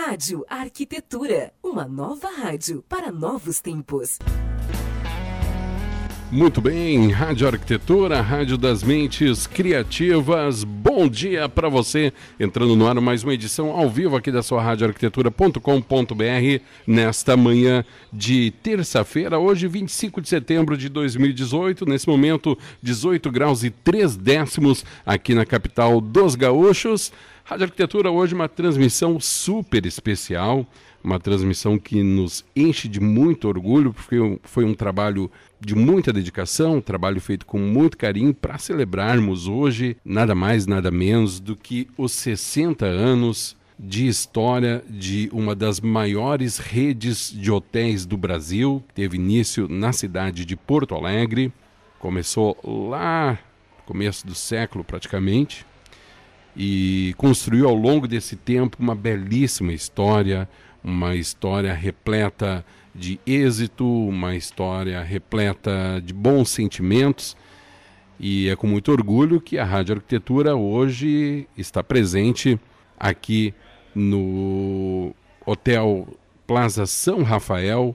Rádio Arquitetura, uma nova rádio para novos tempos. Muito bem, Rádio Arquitetura, Rádio das Mentes Criativas. Bom dia para você, entrando no ar mais uma edição ao vivo aqui da sua radioarquitetura.com.br nesta manhã de terça-feira, hoje 25 de setembro de 2018, nesse momento 18 graus e 3 décimos aqui na capital dos gaúchos. Rádio Arquitetura hoje uma transmissão super especial, uma transmissão que nos enche de muito orgulho, porque foi um trabalho de muita dedicação, um trabalho feito com muito carinho para celebrarmos hoje nada mais, nada menos do que os 60 anos de história de uma das maiores redes de hotéis do Brasil, teve início na cidade de Porto Alegre, começou lá começo do século praticamente, e construiu ao longo desse tempo uma belíssima história, uma história repleta de êxito, uma história repleta de bons sentimentos. E é com muito orgulho que a Rádio Arquitetura hoje está presente aqui no Hotel Plaza São Rafael,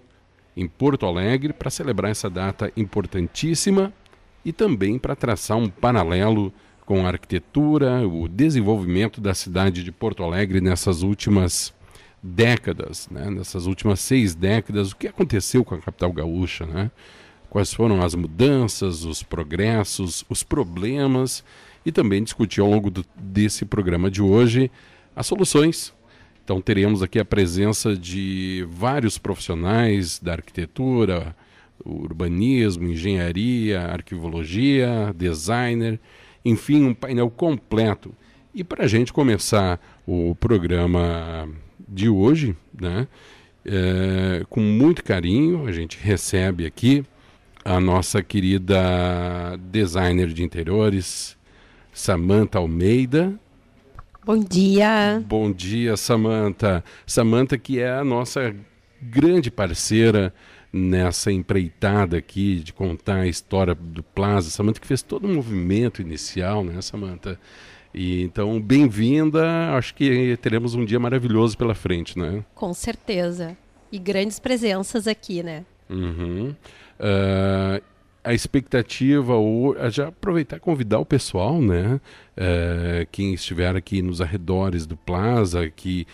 em Porto Alegre, para celebrar essa data importantíssima e também para traçar um paralelo com a arquitetura, o desenvolvimento da cidade de Porto Alegre nessas últimas décadas, né? nessas últimas seis décadas, o que aconteceu com a capital gaúcha, né? quais foram as mudanças, os progressos, os problemas e também discutir ao longo do, desse programa de hoje as soluções. Então teremos aqui a presença de vários profissionais da arquitetura, urbanismo, engenharia, arquivologia, designer enfim, um painel completo. E para a gente começar o programa de hoje, né, é, com muito carinho, a gente recebe aqui a nossa querida designer de interiores, Samanta Almeida. Bom dia. Bom dia, Samanta. Samanta que é a nossa grande parceira nessa empreitada aqui de contar a história do Plaza. Samanta que fez todo o movimento inicial, né, Samanta? E então, bem-vinda. Acho que teremos um dia maravilhoso pela frente, né? Com certeza. E grandes presenças aqui, né? Uhum. Uh, a expectativa, ou já aproveitar e convidar o pessoal, né? Uh, quem estiver aqui nos arredores do Plaza, que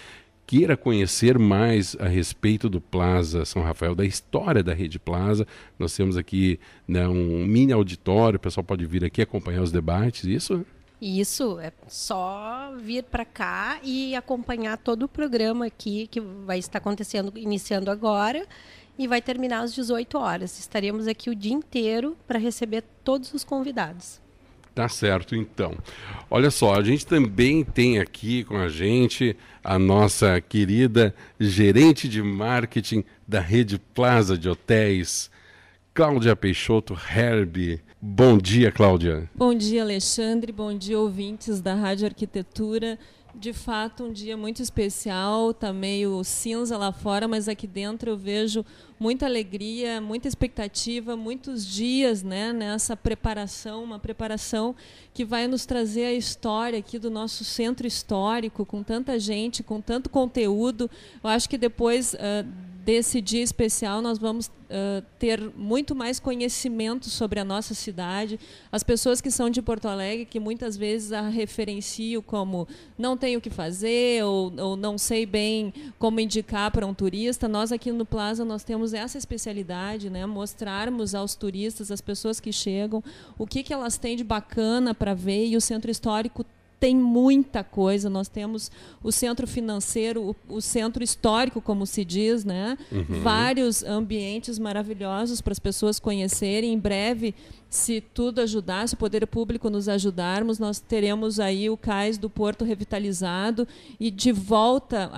queira conhecer mais a respeito do Plaza São Rafael, da história da Rede Plaza, nós temos aqui né, um mini auditório, o pessoal pode vir aqui acompanhar os debates, isso? Isso, é só vir para cá e acompanhar todo o programa aqui que vai estar acontecendo, iniciando agora e vai terminar às 18 horas. Estaremos aqui o dia inteiro para receber todos os convidados. Tá certo, então. Olha só, a gente também tem aqui com a gente a nossa querida gerente de marketing da Rede Plaza de Hotéis, Cláudia Peixoto Herbe. Bom dia, Cláudia. Bom dia, Alexandre. Bom dia, ouvintes da Rádio Arquitetura de fato um dia muito especial, tá meio cinza lá fora, mas aqui dentro eu vejo muita alegria, muita expectativa, muitos dias, né, nessa preparação, uma preparação que vai nos trazer a história aqui do nosso centro histórico, com tanta gente, com tanto conteúdo. Eu acho que depois uh, desse dia especial, nós vamos uh, ter muito mais conhecimento sobre a nossa cidade. As pessoas que são de Porto Alegre, que muitas vezes a referenciam como não tenho o que fazer ou, ou não sei bem como indicar para um turista, nós aqui no Plaza nós temos essa especialidade, né? mostrarmos aos turistas, às pessoas que chegam, o que, que elas têm de bacana para ver e o centro histórico tem muita coisa. Nós temos o centro financeiro, o, o centro histórico, como se diz, né? Uhum. Vários ambientes maravilhosos para as pessoas conhecerem. Em breve, se tudo ajudar, se o poder público nos ajudarmos, nós teremos aí o cais do Porto revitalizado e de volta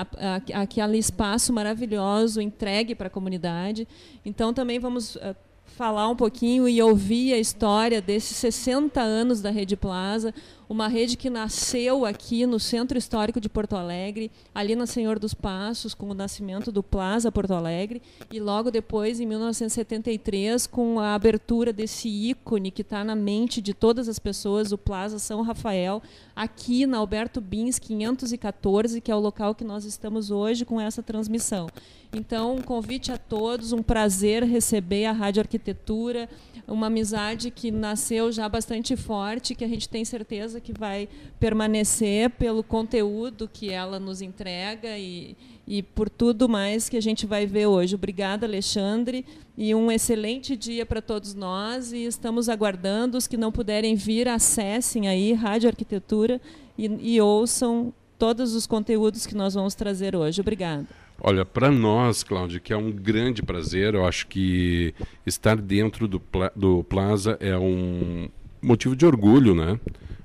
aquele espaço maravilhoso entregue para a comunidade. Então, também vamos uh, falar um pouquinho e ouvir a história desses 60 anos da Rede Plaza, uma rede que nasceu aqui no Centro Histórico de Porto Alegre, ali na Senhor dos Passos, com o nascimento do Plaza Porto Alegre, e logo depois, em 1973, com a abertura desse ícone que está na mente de todas as pessoas, o Plaza São Rafael, aqui na Alberto Bins 514, que é o local que nós estamos hoje com essa transmissão. Então, um convite a todos, um prazer receber a Rádio Arquitetura, uma amizade que nasceu já bastante forte, que a gente tem certeza que vai permanecer pelo conteúdo que ela nos entrega e, e por tudo mais que a gente vai ver hoje. Obrigada, Alexandre, e um excelente dia para todos nós. E estamos aguardando os que não puderem vir, acessem aí Rádio Arquitetura e, e ouçam todos os conteúdos que nós vamos trazer hoje. Obrigada. Olha, para nós, Cláudio, que é um grande prazer, eu acho que estar dentro do, do Plaza é um motivo de orgulho, né?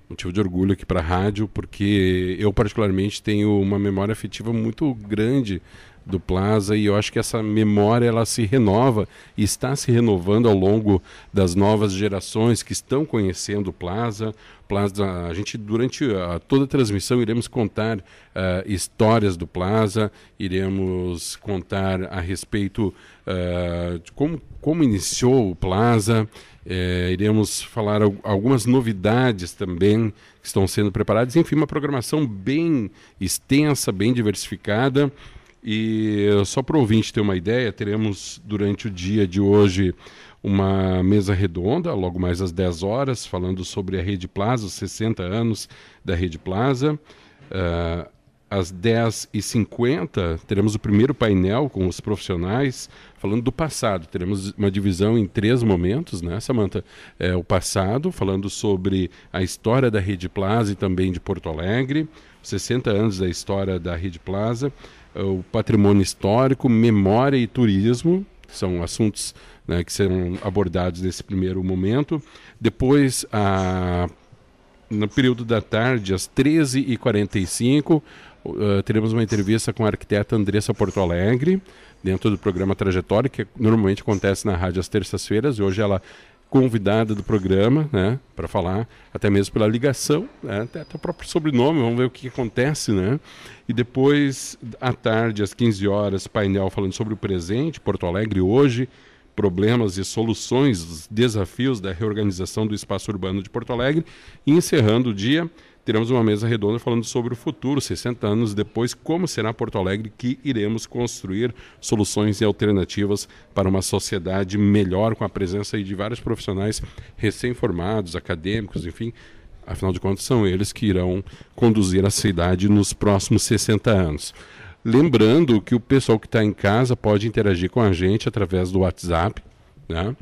Motivo de orgulho aqui para a rádio, porque eu, particularmente, tenho uma memória afetiva muito grande do Plaza e eu acho que essa memória ela se renova e está se renovando ao longo das novas gerações que estão conhecendo o Plaza. Plaza a gente durante a, toda a transmissão iremos contar uh, histórias do Plaza, iremos contar a respeito uh, de como, como iniciou o Plaza, uh, iremos falar algumas novidades também que estão sendo preparadas. Enfim, uma programação bem extensa, bem diversificada. E só para o ouvinte ter uma ideia, teremos durante o dia de hoje uma mesa redonda, logo mais às 10 horas, falando sobre a Rede Plaza, os 60 anos da Rede Plaza. Uh, às 10h50, teremos o primeiro painel com os profissionais falando do passado. Teremos uma divisão em três momentos, né, Samanta? É, o passado, falando sobre a história da Rede Plaza e também de Porto Alegre, 60 anos da história da Rede Plaza o patrimônio histórico, memória e turismo, são assuntos né, que serão abordados nesse primeiro momento. Depois, a, no período da tarde, às 13h45, uh, teremos uma entrevista com a arquiteta Andressa Porto Alegre, dentro do programa Trajetória, que normalmente acontece na rádio às terças-feiras, e hoje ela convidada do programa, né, para falar, até mesmo pela ligação, né, até, até, o próprio sobrenome, vamos ver o que, acontece, né? E depois, à tarde, às 15 horas, painel falando sobre o presente, Porto Alegre hoje, problemas e soluções, desafios da reorganização do espaço urbano de Porto Alegre, e encerrando o dia, teremos uma mesa redonda falando sobre o futuro, 60 anos depois, como será Porto Alegre, que iremos construir soluções e alternativas para uma sociedade melhor, com a presença de vários profissionais recém-formados, acadêmicos, enfim. Afinal de contas, são eles que irão conduzir a cidade nos próximos 60 anos. Lembrando que o pessoal que está em casa pode interagir com a gente através do WhatsApp, né?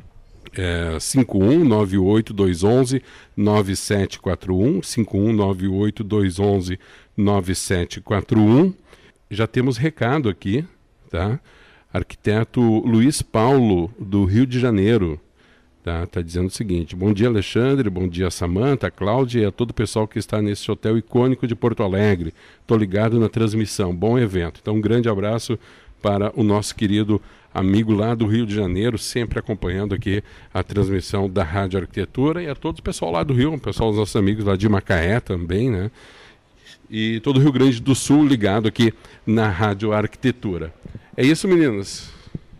É, 5198211 9741, 5198211 9741. Já temos recado aqui, tá? Arquiteto Luiz Paulo, do Rio de Janeiro, tá, tá dizendo o seguinte: Bom dia, Alexandre, bom dia, Samanta, Cláudia e a todo o pessoal que está nesse hotel icônico de Porto Alegre. Estou ligado na transmissão, bom evento. Então, um grande abraço para o nosso querido amigo lá do Rio de Janeiro, sempre acompanhando aqui a transmissão da Rádio Arquitetura e a todo o pessoal lá do Rio, o pessoal dos nossos amigos lá de Macaé também, né? E todo o Rio Grande do Sul ligado aqui na Rádio Arquitetura. É isso, meninas?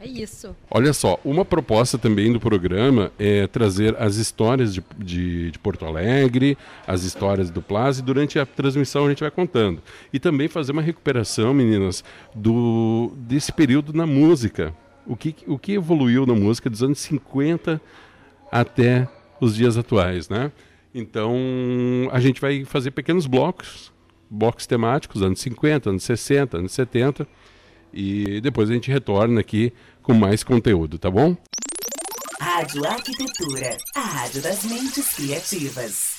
É isso. Olha só, uma proposta também do programa é trazer as histórias de, de, de, Porto Alegre, as histórias do Plaza, e durante a transmissão a gente vai contando. E também fazer uma recuperação, meninas, do, desse período na música o que, o que evoluiu na música dos anos 50 até os dias atuais, né? Então, a gente vai fazer pequenos blocos, blocos temáticos, anos 50, anos 60, anos 70, e depois a gente retorna aqui com mais conteúdo, tá bom? Rádio Arquitetura, a rádio das mentes criativas.